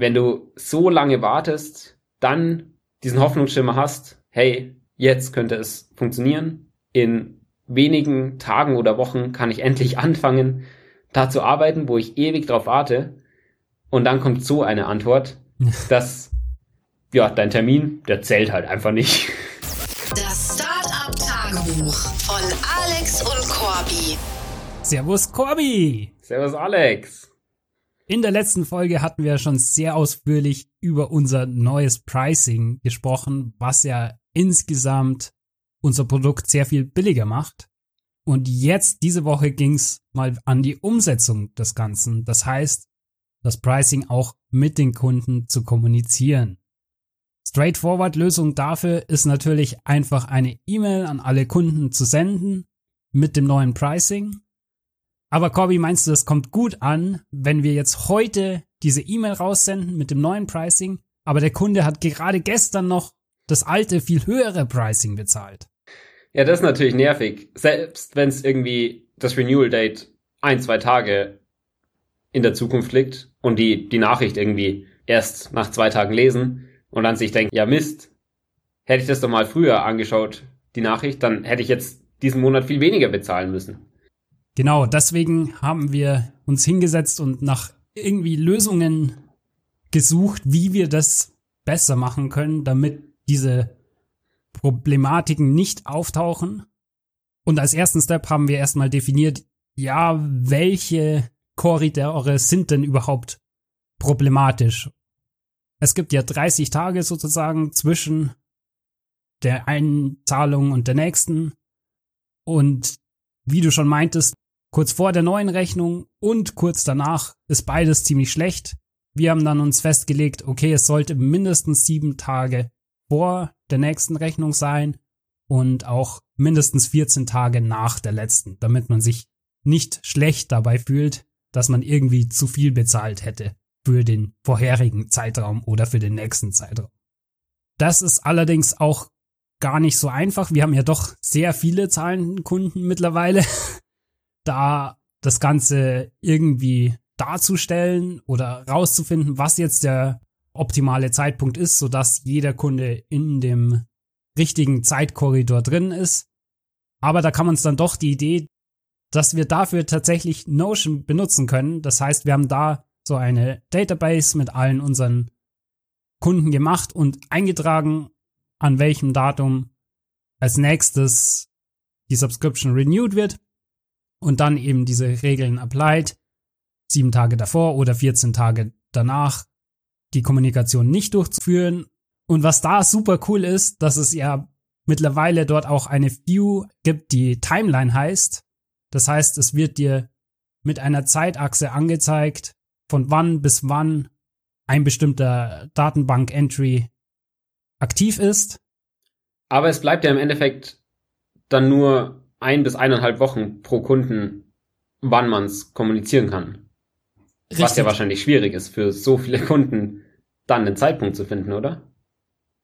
wenn du so lange wartest, dann diesen Hoffnungsschimmer hast, hey, jetzt könnte es funktionieren. In wenigen Tagen oder Wochen kann ich endlich anfangen, da zu arbeiten, wo ich ewig drauf warte. Und dann kommt so eine Antwort, dass, ja, dein Termin, der zählt halt einfach nicht. Das Startup-Tagebuch von Alex und Corby. Servus Corby! Servus Alex! In der letzten Folge hatten wir schon sehr ausführlich über unser neues Pricing gesprochen, was ja insgesamt unser Produkt sehr viel billiger macht. Und jetzt, diese Woche, ging's mal an die Umsetzung des Ganzen. Das heißt, das Pricing auch mit den Kunden zu kommunizieren. Straightforward Lösung dafür ist natürlich einfach eine E-Mail an alle Kunden zu senden mit dem neuen Pricing aber Corby, meinst du, das kommt gut an, wenn wir jetzt heute diese E-Mail raussenden mit dem neuen Pricing, aber der Kunde hat gerade gestern noch das alte, viel höhere Pricing bezahlt? Ja, das ist natürlich nervig. Selbst wenn es irgendwie das Renewal Date ein, zwei Tage in der Zukunft liegt und die, die Nachricht irgendwie erst nach zwei Tagen lesen und dann sich denken, ja Mist, hätte ich das doch mal früher angeschaut, die Nachricht, dann hätte ich jetzt diesen Monat viel weniger bezahlen müssen. Genau, deswegen haben wir uns hingesetzt und nach irgendwie Lösungen gesucht, wie wir das besser machen können, damit diese Problematiken nicht auftauchen. Und als ersten Step haben wir erstmal definiert, ja, welche Korridore sind denn überhaupt problematisch? Es gibt ja 30 Tage sozusagen zwischen der einen Zahlung und der nächsten. Und wie du schon meintest, Kurz vor der neuen Rechnung und kurz danach ist beides ziemlich schlecht. Wir haben dann uns festgelegt, okay, es sollte mindestens sieben Tage vor der nächsten Rechnung sein und auch mindestens 14 Tage nach der letzten, damit man sich nicht schlecht dabei fühlt, dass man irgendwie zu viel bezahlt hätte für den vorherigen Zeitraum oder für den nächsten Zeitraum. Das ist allerdings auch gar nicht so einfach. Wir haben ja doch sehr viele zahlenden Kunden mittlerweile. da das Ganze irgendwie darzustellen oder rauszufinden, was jetzt der optimale Zeitpunkt ist, sodass jeder Kunde in dem richtigen Zeitkorridor drin ist. Aber da kam uns dann doch die Idee, dass wir dafür tatsächlich Notion benutzen können. Das heißt, wir haben da so eine Database mit allen unseren Kunden gemacht und eingetragen, an welchem Datum als nächstes die Subscription renewed wird und dann eben diese Regeln applied, sieben Tage davor oder 14 Tage danach die Kommunikation nicht durchzuführen. Und was da super cool ist, dass es ja mittlerweile dort auch eine View gibt, die Timeline heißt. Das heißt, es wird dir mit einer Zeitachse angezeigt, von wann bis wann ein bestimmter Datenbank-Entry aktiv ist. Aber es bleibt ja im Endeffekt dann nur ein bis eineinhalb Wochen pro Kunden, wann man es kommunizieren kann. Richtig. Was ja wahrscheinlich schwierig ist für so viele Kunden, dann den Zeitpunkt zu finden, oder?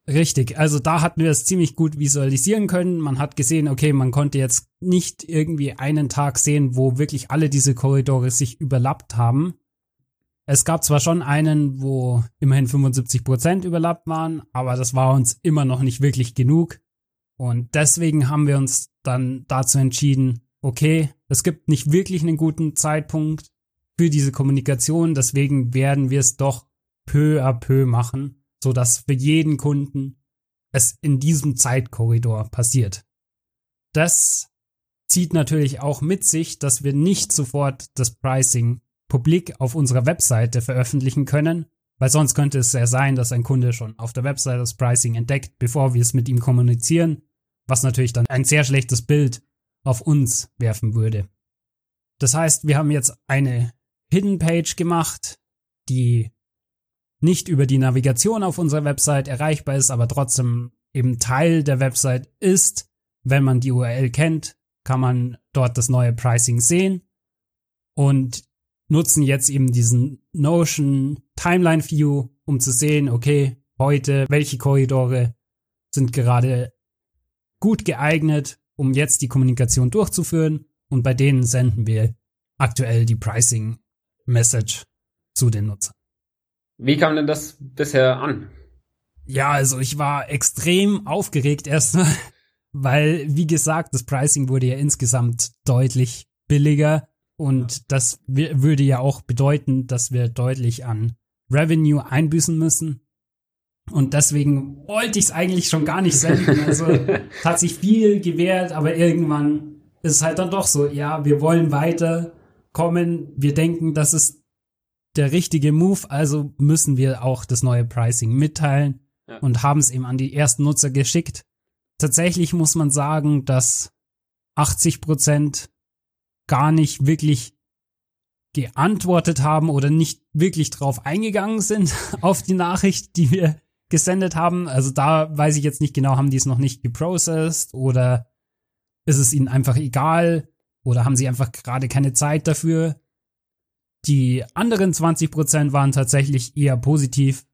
Richtig, also da hatten wir es ziemlich gut visualisieren können. Man hat gesehen, okay, man konnte jetzt nicht irgendwie einen Tag sehen, wo wirklich alle diese Korridore sich überlappt haben. Es gab zwar schon einen, wo immerhin 75 Prozent überlappt waren, aber das war uns immer noch nicht wirklich genug. Und deswegen haben wir uns dann dazu entschieden, okay, es gibt nicht wirklich einen guten Zeitpunkt für diese Kommunikation, deswegen werden wir es doch peu à peu machen, so dass für jeden Kunden es in diesem Zeitkorridor passiert. Das zieht natürlich auch mit sich, dass wir nicht sofort das Pricing publik auf unserer Webseite veröffentlichen können, weil sonst könnte es ja sein, dass ein Kunde schon auf der Webseite das Pricing entdeckt, bevor wir es mit ihm kommunizieren was natürlich dann ein sehr schlechtes Bild auf uns werfen würde. Das heißt, wir haben jetzt eine Hidden Page gemacht, die nicht über die Navigation auf unserer Website erreichbar ist, aber trotzdem eben Teil der Website ist. Wenn man die URL kennt, kann man dort das neue Pricing sehen und nutzen jetzt eben diesen Notion Timeline View, um zu sehen, okay, heute, welche Korridore sind gerade gut geeignet, um jetzt die Kommunikation durchzuführen und bei denen senden wir aktuell die Pricing Message zu den Nutzern. Wie kam denn das bisher an? Ja, also ich war extrem aufgeregt erstmal, weil, wie gesagt, das Pricing wurde ja insgesamt deutlich billiger und das würde ja auch bedeuten, dass wir deutlich an Revenue einbüßen müssen. Und deswegen wollte ich es eigentlich schon gar nicht senden. Also hat sich viel gewehrt, aber irgendwann ist es halt dann doch so, ja, wir wollen weiterkommen. Wir denken, das ist der richtige Move, also müssen wir auch das neue Pricing mitteilen ja. und haben es eben an die ersten Nutzer geschickt. Tatsächlich muss man sagen, dass 80 Prozent gar nicht wirklich geantwortet haben oder nicht wirklich drauf eingegangen sind auf die Nachricht, die wir gesendet haben. Also da weiß ich jetzt nicht genau, haben die es noch nicht geprocessed oder ist es ihnen einfach egal oder haben sie einfach gerade keine Zeit dafür. Die anderen 20 Prozent waren tatsächlich eher positiv,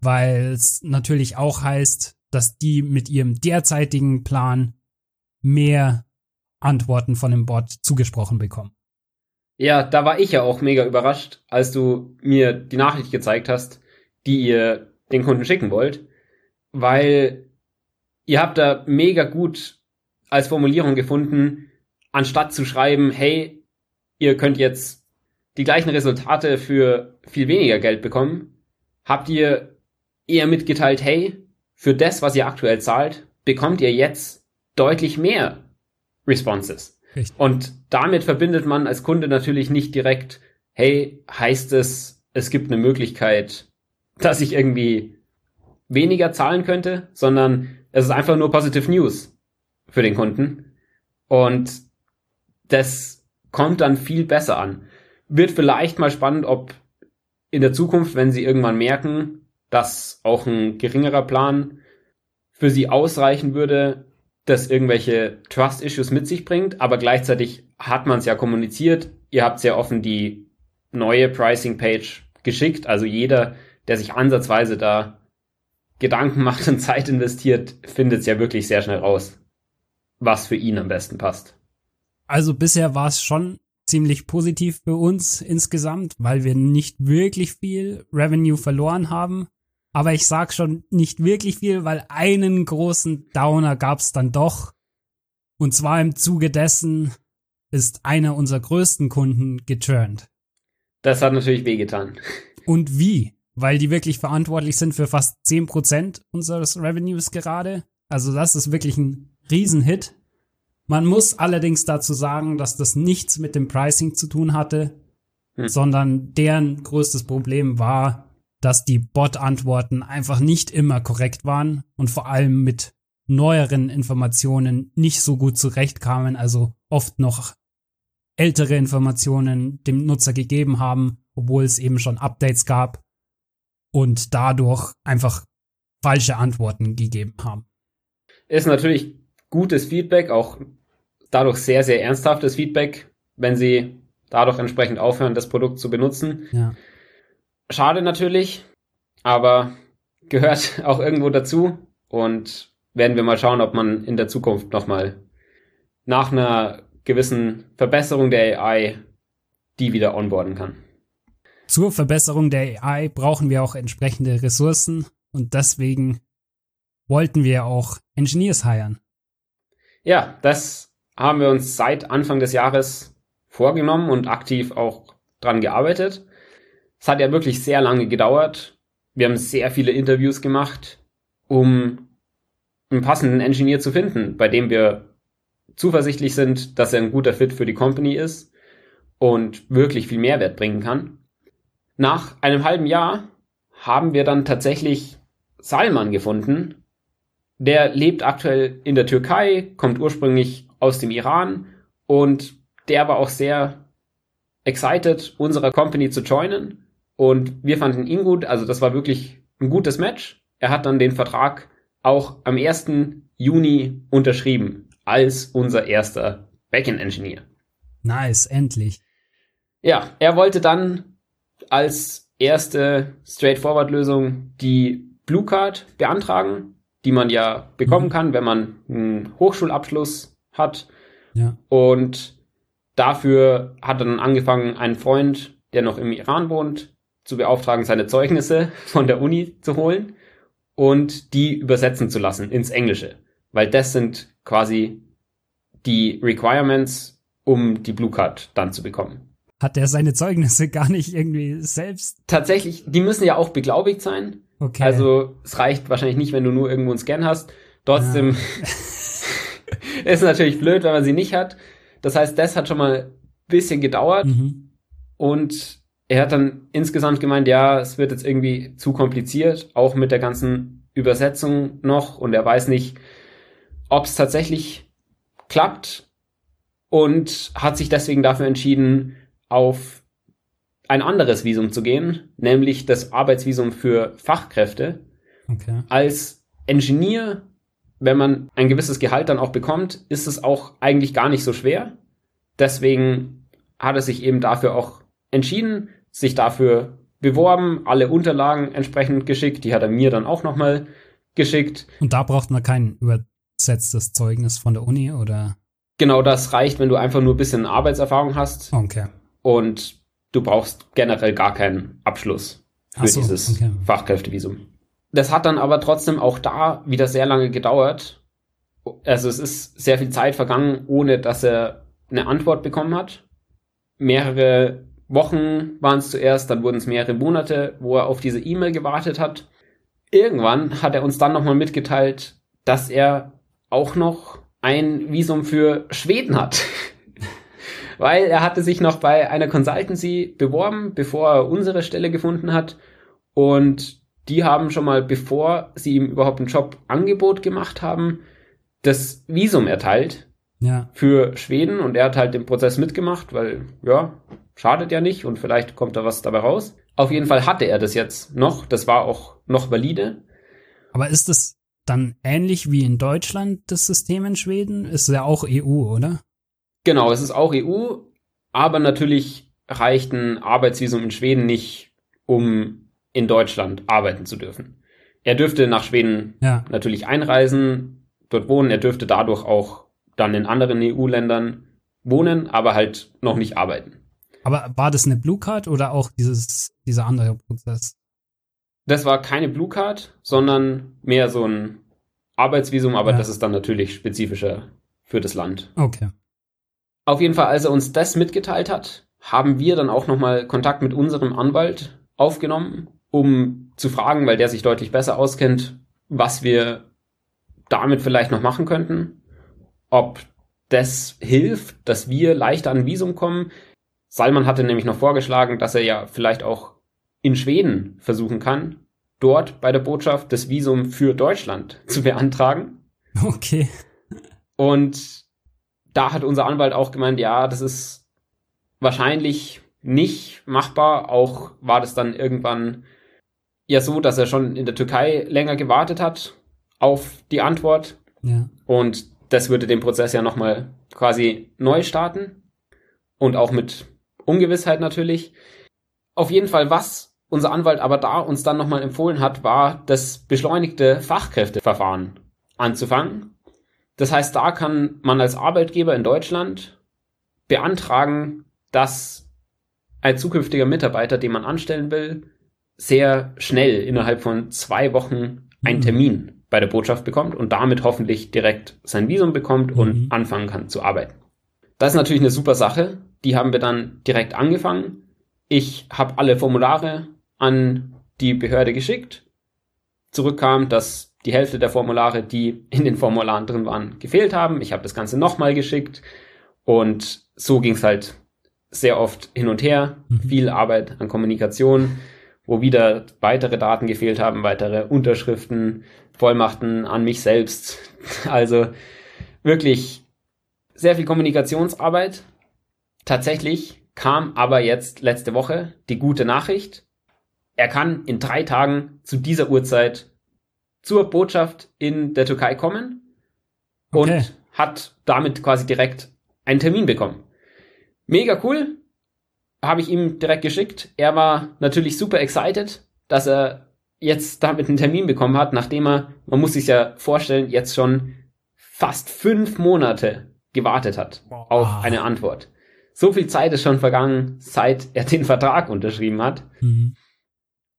weil es natürlich auch heißt, dass die mit ihrem derzeitigen Plan mehr Antworten von dem Bot zugesprochen bekommen. Ja, da war ich ja auch mega überrascht, als du mir die Nachricht gezeigt hast, die ihr den Kunden schicken wollt, weil ihr habt da mega gut als Formulierung gefunden, anstatt zu schreiben, hey, ihr könnt jetzt die gleichen Resultate für viel weniger Geld bekommen, habt ihr eher mitgeteilt, hey, für das, was ihr aktuell zahlt, bekommt ihr jetzt deutlich mehr Responses. Richtig. Und damit verbindet man als Kunde natürlich nicht direkt, hey, heißt es, es gibt eine Möglichkeit, dass ich irgendwie weniger zahlen könnte, sondern es ist einfach nur Positive News für den Kunden. Und das kommt dann viel besser an. Wird vielleicht mal spannend, ob in der Zukunft, wenn sie irgendwann merken, dass auch ein geringerer Plan für sie ausreichen würde, das irgendwelche Trust-Issues mit sich bringt, aber gleichzeitig hat man es ja kommuniziert. Ihr habt sehr offen die neue Pricing-Page geschickt. Also jeder, der sich ansatzweise da Gedanken macht und Zeit investiert, findet es ja wirklich sehr schnell raus, was für ihn am besten passt. Also bisher war es schon ziemlich positiv für uns insgesamt, weil wir nicht wirklich viel Revenue verloren haben. Aber ich sag schon nicht wirklich viel, weil einen großen Downer gab's dann doch. Und zwar im Zuge dessen ist einer unserer größten Kunden geturnt. Das hat natürlich wehgetan. Und wie? Weil die wirklich verantwortlich sind für fast 10% unseres Revenues gerade. Also das ist wirklich ein Riesenhit. Man muss allerdings dazu sagen, dass das nichts mit dem Pricing zu tun hatte, hm. sondern deren größtes Problem war, dass die Bot-Antworten einfach nicht immer korrekt waren und vor allem mit neueren Informationen nicht so gut zurechtkamen, also oft noch ältere Informationen dem Nutzer gegeben haben, obwohl es eben schon Updates gab und dadurch einfach falsche Antworten gegeben haben. Ist natürlich gutes Feedback, auch dadurch sehr, sehr ernsthaftes Feedback, wenn sie dadurch entsprechend aufhören, das Produkt zu benutzen. Ja. Schade natürlich, aber gehört auch irgendwo dazu und werden wir mal schauen, ob man in der Zukunft nochmal nach einer gewissen Verbesserung der AI die wieder onboarden kann. Zur Verbesserung der AI brauchen wir auch entsprechende Ressourcen und deswegen wollten wir auch Engineers hiren. Ja, das haben wir uns seit Anfang des Jahres vorgenommen und aktiv auch dran gearbeitet. Es hat ja wirklich sehr lange gedauert. Wir haben sehr viele Interviews gemacht, um einen passenden Engineer zu finden, bei dem wir zuversichtlich sind, dass er ein guter Fit für die Company ist und wirklich viel Mehrwert bringen kann. Nach einem halben Jahr haben wir dann tatsächlich Salman gefunden. Der lebt aktuell in der Türkei, kommt ursprünglich aus dem Iran und der war auch sehr excited, unserer Company zu joinen und wir fanden ihn gut, also das war wirklich ein gutes Match. Er hat dann den Vertrag auch am 1. Juni unterschrieben als unser erster Backend-Engineer. Nice, endlich. Ja, er wollte dann als erste Straightforward-Lösung die Blue Card beantragen, die man ja bekommen mhm. kann, wenn man einen Hochschulabschluss hat. Ja. Und dafür hat dann angefangen, ein Freund, der noch im Iran wohnt, zu beauftragen, seine Zeugnisse von der Uni zu holen und die übersetzen zu lassen ins Englische. Weil das sind quasi die Requirements, um die Blue Card dann zu bekommen. Hat er seine Zeugnisse gar nicht irgendwie selbst? Tatsächlich, die müssen ja auch beglaubigt sein. Okay. Also es reicht wahrscheinlich nicht, wenn du nur irgendwo einen Scan hast. Trotzdem ist natürlich blöd, wenn man sie nicht hat. Das heißt, das hat schon mal ein bisschen gedauert. Mhm. Und er hat dann insgesamt gemeint, ja, es wird jetzt irgendwie zu kompliziert, auch mit der ganzen Übersetzung noch. Und er weiß nicht, ob es tatsächlich klappt. Und hat sich deswegen dafür entschieden, auf ein anderes Visum zu gehen, nämlich das Arbeitsvisum für Fachkräfte. Okay. Als Engineer, wenn man ein gewisses Gehalt dann auch bekommt, ist es auch eigentlich gar nicht so schwer. Deswegen hat er sich eben dafür auch entschieden, sich dafür beworben, alle Unterlagen entsprechend geschickt. Die hat er mir dann auch nochmal geschickt. Und da braucht man kein übersetztes Zeugnis von der Uni oder? Genau das reicht, wenn du einfach nur ein bisschen Arbeitserfahrung hast. Okay. Und du brauchst generell gar keinen Abschluss für so, dieses okay. Fachkräftevisum. Das hat dann aber trotzdem auch da wieder sehr lange gedauert. Also es ist sehr viel Zeit vergangen, ohne dass er eine Antwort bekommen hat. Mehrere Wochen waren es zuerst, dann wurden es mehrere Monate, wo er auf diese E-Mail gewartet hat. Irgendwann hat er uns dann nochmal mitgeteilt, dass er auch noch ein Visum für Schweden hat. Weil er hatte sich noch bei einer Consultancy beworben, bevor er unsere Stelle gefunden hat. Und die haben schon mal, bevor sie ihm überhaupt ein Jobangebot gemacht haben, das Visum erteilt Ja. für Schweden und er hat halt den Prozess mitgemacht, weil ja, schadet ja nicht und vielleicht kommt da was dabei raus. Auf jeden Fall hatte er das jetzt noch, das war auch noch valide. Aber ist das dann ähnlich wie in Deutschland das System in Schweden? Ist ja auch EU, oder? Genau, es ist auch EU, aber natürlich reicht ein Arbeitsvisum in Schweden nicht, um in Deutschland arbeiten zu dürfen. Er dürfte nach Schweden Ja. natürlich einreisen, dort wohnen, er dürfte dadurch auch dann in anderen EU-Ländern wohnen, aber halt noch nicht arbeiten. Aber war das eine Blue Card oder auch dieses, dieser andere Prozess? Das war keine Blue Card, sondern mehr so ein Arbeitsvisum, aber Ja. das ist dann natürlich spezifischer für das Land. Okay. Auf jeden Fall, als er uns das mitgeteilt hat, haben wir dann auch nochmal Kontakt mit unserem Anwalt aufgenommen, um zu fragen, weil der sich deutlich besser auskennt, was wir damit vielleicht noch machen könnten. Ob das hilft, dass wir leichter an ein Visum kommen. Salman hatte nämlich noch vorgeschlagen, dass er ja vielleicht auch in Schweden versuchen kann, dort bei der Botschaft das Visum für Deutschland zu beantragen. Okay. Und da hat unser Anwalt auch gemeint, ja, das ist wahrscheinlich nicht machbar. Auch war das dann irgendwann ja so, dass er schon in der Türkei länger gewartet hat auf die Antwort. Ja. Und das würde den Prozess ja nochmal quasi neu starten. Und auch mit Ungewissheit natürlich. Auf jeden Fall, was unser Anwalt aber da uns dann nochmal empfohlen hat, war das beschleunigte Fachkräfteverfahren anzufangen. Das heißt, da kann man als Arbeitgeber in Deutschland beantragen, dass ein zukünftiger Mitarbeiter, den man anstellen will, sehr schnell innerhalb von zwei Wochen einen Mhm. Termin bei der Botschaft bekommt und damit hoffentlich direkt sein Visum bekommt Mhm. und anfangen kann zu arbeiten. Das ist natürlich eine super Sache. Die haben wir dann direkt angefangen. Ich habe alle Formulare an die Behörde geschickt. Zurückkam, dass die Hälfte der Formulare, die in den Formularen drin waren, gefehlt haben. Ich habe das Ganze nochmal geschickt und so ging es halt sehr oft hin und her. Mhm. Viel Arbeit an Kommunikation, wo wieder weitere Daten gefehlt haben, weitere Unterschriften, Vollmachten an mich selbst. Also wirklich sehr viel Kommunikationsarbeit. Tatsächlich kam aber jetzt letzte Woche die gute Nachricht. Er kann in drei Tagen zu dieser Uhrzeit zur Botschaft in der Türkei kommen und Okay. hat damit quasi direkt einen Termin bekommen. Mega cool. Habe ich ihm direkt geschickt. Er war natürlich super excited, dass er jetzt damit einen Termin bekommen hat, nachdem er, man muss sich ja vorstellen, jetzt schon fast fünf Monate gewartet hat auf eine Antwort. So viel Zeit ist schon vergangen, seit er den Vertrag unterschrieben hat. Mhm.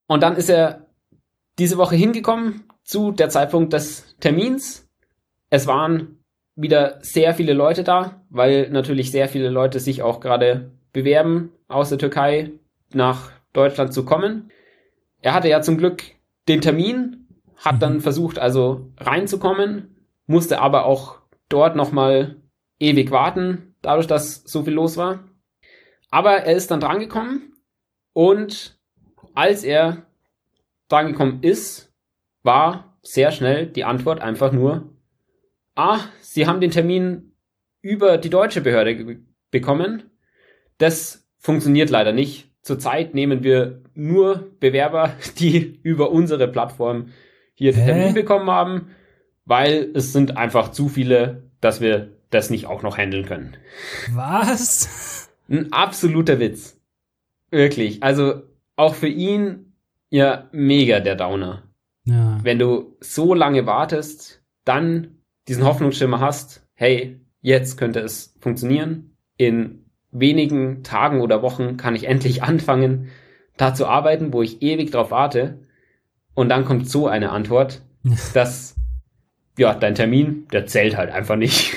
Und dann ist er diese Woche hingekommen zu der Zeitpunkt des Termins. Es waren wieder sehr viele Leute da, weil natürlich sehr viele Leute sich auch gerade bewerben, aus der Türkei nach Deutschland zu kommen. Er hatte ja zum Glück den Termin, hat dann versucht also reinzukommen, musste aber auch dort nochmal ewig warten, dadurch, dass so viel los war. Aber er ist dann drangekommen und als er drangekommen ist, war sehr schnell die Antwort einfach nur, ah, Sie haben den Termin über die deutsche Behörde bekommen. Das funktioniert leider nicht. Zurzeit nehmen wir nur Bewerber, die über unsere Plattform hier den Termin bekommen haben, weil es sind einfach zu viele, dass wir das nicht auch noch handeln können. Was? Ein absoluter Witz. Wirklich. Also auch für ihn ja mega der Downer. Ja. Wenn du so lange wartest, dann diesen Hoffnungsschimmer hast, hey, jetzt könnte es funktionieren. In wenigen Tagen oder Wochen kann ich endlich anfangen, da zu arbeiten, wo ich ewig drauf warte. Und dann kommt so eine Antwort, dass, ja, dein Termin, der zählt halt einfach nicht.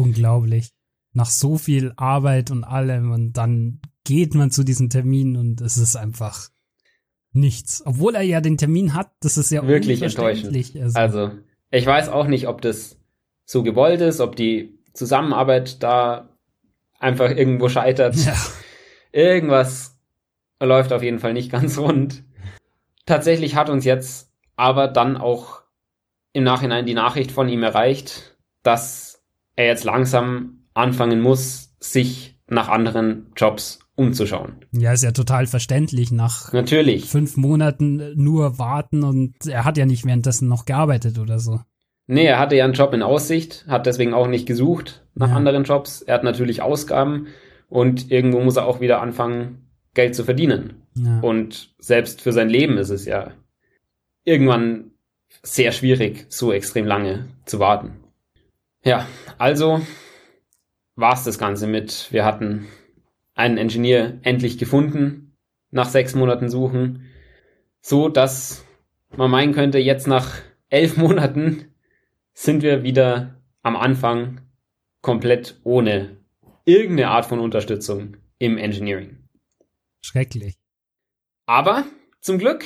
Unglaublich. Nach so viel Arbeit und allem und dann geht man zu diesem Termin und es ist einfach nichts. Obwohl er ja den Termin hat, das ist ja wirklich enttäuschend. Also. also, ich weiß auch nicht, ob das so gewollt ist, ob die Zusammenarbeit da einfach irgendwo scheitert. Ja. Irgendwas läuft auf jeden Fall nicht ganz rund. Tatsächlich hat uns jetzt aber dann auch im Nachhinein die Nachricht von ihm erreicht, dass er jetzt langsam anfangen muss, sich nach anderen Jobs umzuschauen. Ja, ist ja total verständlich nach Natürlich. fünf Monaten nur warten und er hat ja nicht währenddessen noch gearbeitet oder so. Nee, er hatte ja einen Job in Aussicht, hat deswegen auch nicht gesucht nach ja. anderen Jobs. Er hat natürlich Ausgaben und irgendwo muss er auch wieder anfangen, Geld zu verdienen. Ja. Und selbst für sein Leben ist es ja irgendwann sehr schwierig, so extrem lange zu warten. Ja, also war es das Ganze mit, wir hatten einen Ingenieur endlich gefunden, nach sechs Monaten Suchen, so dass man meinen könnte, jetzt nach elf Monaten sind wir wieder am Anfang komplett ohne irgendeine Art von Unterstützung im Engineering. Schrecklich. Aber zum Glück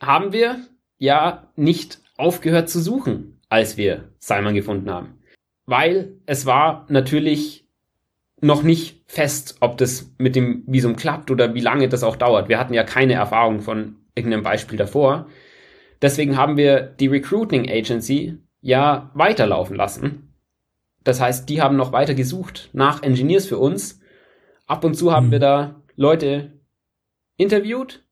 haben wir ja nicht aufgehört zu suchen, als wir Simon gefunden haben. Weil es war natürlich noch nicht fest, ob das mit dem Visum klappt oder wie lange das auch dauert. Wir hatten ja keine Erfahrung von irgendeinem Beispiel davor. Deswegen haben wir die Recruiting Agency ja weiterlaufen lassen. Das heißt, die haben noch weiter gesucht nach Engineers für uns. Ab und zu haben mhm. wir da Leute interviewt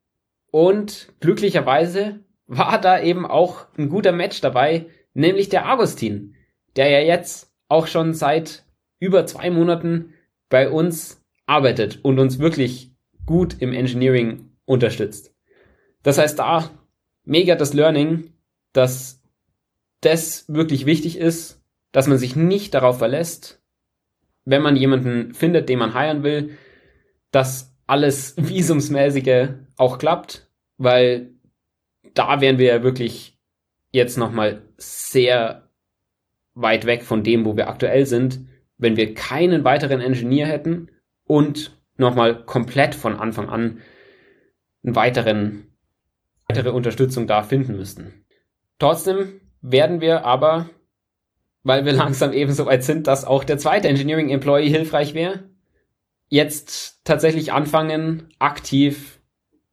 und glücklicherweise war da eben auch ein guter Match dabei, nämlich der Agustin, der ja jetzt auch schon seit über zwei Monaten bei uns arbeitet und uns wirklich gut im Engineering unterstützt. Das heißt, da mega das Learning, dass das wirklich wichtig ist, dass man sich nicht darauf verlässt, wenn man jemanden findet, den man heiren will, dass alles visumsmäßige auch klappt, weil da wären wir ja wirklich jetzt nochmal sehr weit weg von dem, wo wir aktuell sind, wenn wir keinen weiteren Ingenieur hätten und nochmal komplett von Anfang an einen weiteren, weitere Unterstützung da finden müssten. Trotzdem werden wir aber, weil wir langsam eben so weit sind, dass auch der zweite Engineering Employee hilfreich wäre, jetzt tatsächlich anfangen, aktiv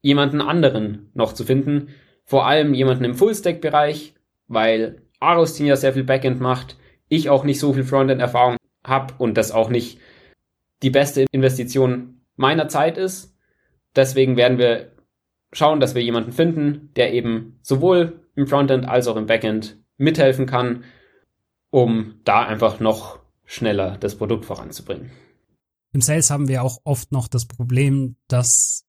jemanden anderen noch zu finden. Vor allem jemanden im Full-Stack-Bereich, weil Arostin ja sehr viel Backend macht, ich auch nicht so viel Frontend-Erfahrung habe und das auch nicht die beste Investition meiner Zeit ist. Deswegen werden wir schauen, dass wir jemanden finden, der eben sowohl im Frontend als auch im Backend mithelfen kann, um da einfach noch schneller das Produkt voranzubringen. Im Sales haben wir auch oft noch das Problem, dass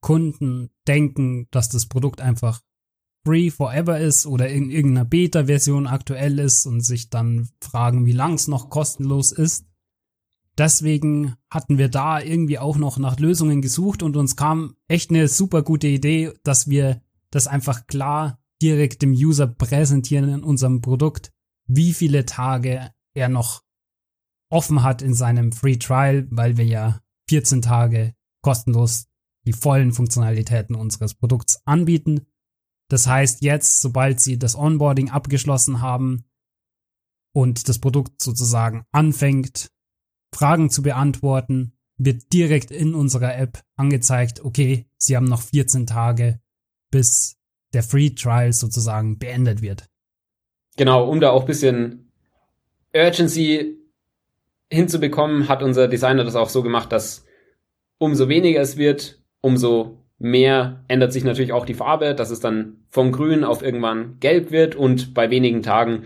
Kunden denken, dass das Produkt einfach free forever ist oder in irgendeiner Beta-Version aktuell ist und sich dann fragen, wie lang es noch kostenlos ist. deswegen hatten wir da irgendwie auch noch nach Lösungen gesucht und uns kam echt eine super gute Idee, dass wir das einfach klar direkt dem User präsentieren in unserem Produkt, wie viele Tage er noch offen hat in seinem Free Trial, weil wir ja 14 Tage kostenlos die vollen Funktionalitäten unseres Produkts anbieten. Das heißt, jetzt, sobald Sie das Onboarding abgeschlossen haben und das Produkt sozusagen anfängt, Fragen zu beantworten, wird direkt in unserer App angezeigt, okay, Sie haben noch 14 Tage, bis der Free Trial sozusagen beendet wird. Genau, um da auch ein bisschen Urgency hinzubekommen, hat unser Designer das auch so gemacht, dass umso weniger es wird, umso mehr ändert sich natürlich auch die Farbe, dass es dann vom Grün auf irgendwann gelb wird und bei wenigen Tagen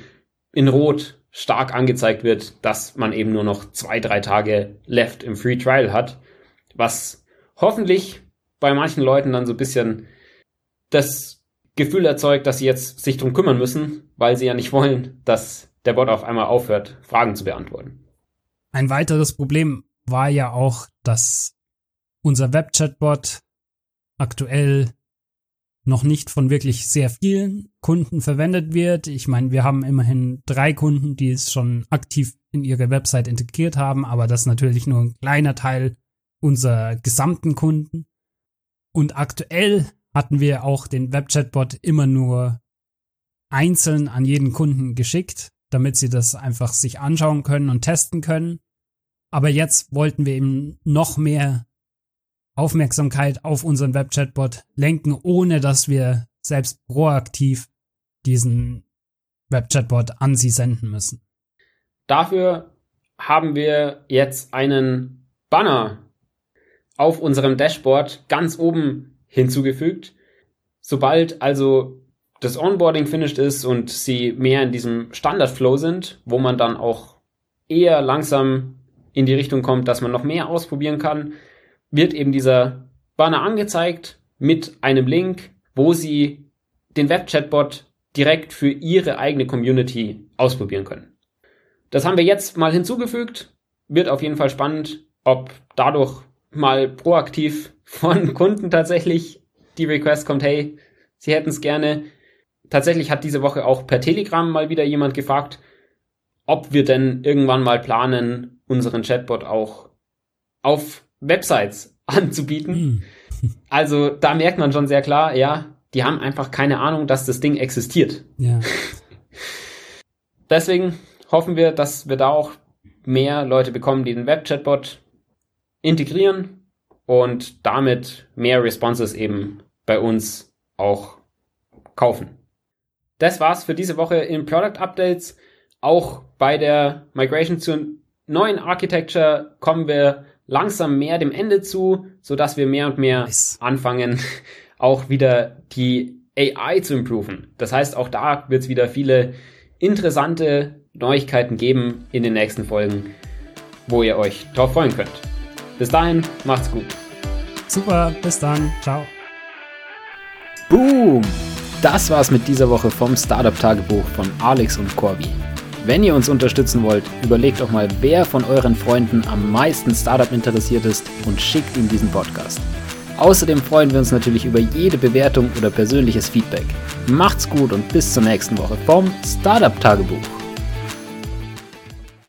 in Rot stark angezeigt wird, dass man eben nur noch zwei, drei Tage left im Free Trial hat, was hoffentlich bei manchen Leuten dann so ein bisschen das Gefühl erzeugt, dass sie jetzt sich drum kümmern müssen, weil sie ja nicht wollen, dass der Bot auf einmal aufhört, Fragen zu beantworten. Ein weiteres Problem war ja auch, dass unser Web-Chatbot aktuell noch nicht von wirklich sehr vielen Kunden verwendet wird. Ich meine, wir haben immerhin drei Kunden, die es schon aktiv in ihre Website integriert haben, aber das ist natürlich nur ein kleiner Teil unserer gesamten Kunden. Und aktuell hatten wir auch den Web-Chatbot immer nur einzeln an jeden Kunden geschickt, damit sie das einfach sich anschauen können und testen können. Aber jetzt wollten wir eben noch mehr Aufmerksamkeit auf unseren Web-Chatbot lenken, ohne dass wir selbst proaktiv diesen Web-Chatbot an sie senden müssen. Dafür haben wir jetzt einen Banner auf unserem Dashboard ganz oben hinzugefügt. Sobald also das Onboarding finished ist und sie mehr in diesem Standard-Flow sind, wo man dann auch eher langsam in die Richtung kommt, dass man noch mehr ausprobieren kann, wird eben dieser Banner angezeigt mit einem Link, wo Sie den Web-Chatbot direkt für Ihre eigene Community ausprobieren können. Das haben wir jetzt mal hinzugefügt. Wird auf jeden Fall spannend, ob dadurch mal proaktiv von Kunden tatsächlich die Request kommt, hey, sie hätten es gerne. Tatsächlich hat diese Woche auch per Telegram mal wieder jemand gefragt, ob wir denn irgendwann mal planen, unseren Chatbot auch auf Websites anzubieten. Hm. Also da merkt man schon sehr klar, ja, die haben einfach keine Ahnung, dass das Ding existiert. Ja. Deswegen hoffen wir, dass wir da auch mehr Leute bekommen, die den Web-Chatbot integrieren und damit mehr Responses eben bei uns auch kaufen. Das war's für diese Woche in Product Updates. Auch bei der Migration zur neuen Architecture kommen wir langsam mehr dem Ende zu, so dass wir mehr und mehr nice. anfangen, auch wieder die AI zu improven. Das heißt, auch da wird es wieder viele interessante Neuigkeiten geben in den nächsten Folgen, wo ihr euch drauf freuen könnt. Bis dahin, macht's gut. Super, bis dann. Ciao. Boom! Das war's mit dieser Woche vom Startup Tagebuch von Alex und Corby. Wenn ihr uns unterstützen wollt, überlegt doch mal, wer von euren Freunden am meisten Startup interessiert ist und schickt ihm diesen Podcast. Außerdem freuen wir uns natürlich über jede Bewertung oder persönliches Feedback. Macht's gut und bis zur nächsten Woche vom Startup Tagebuch.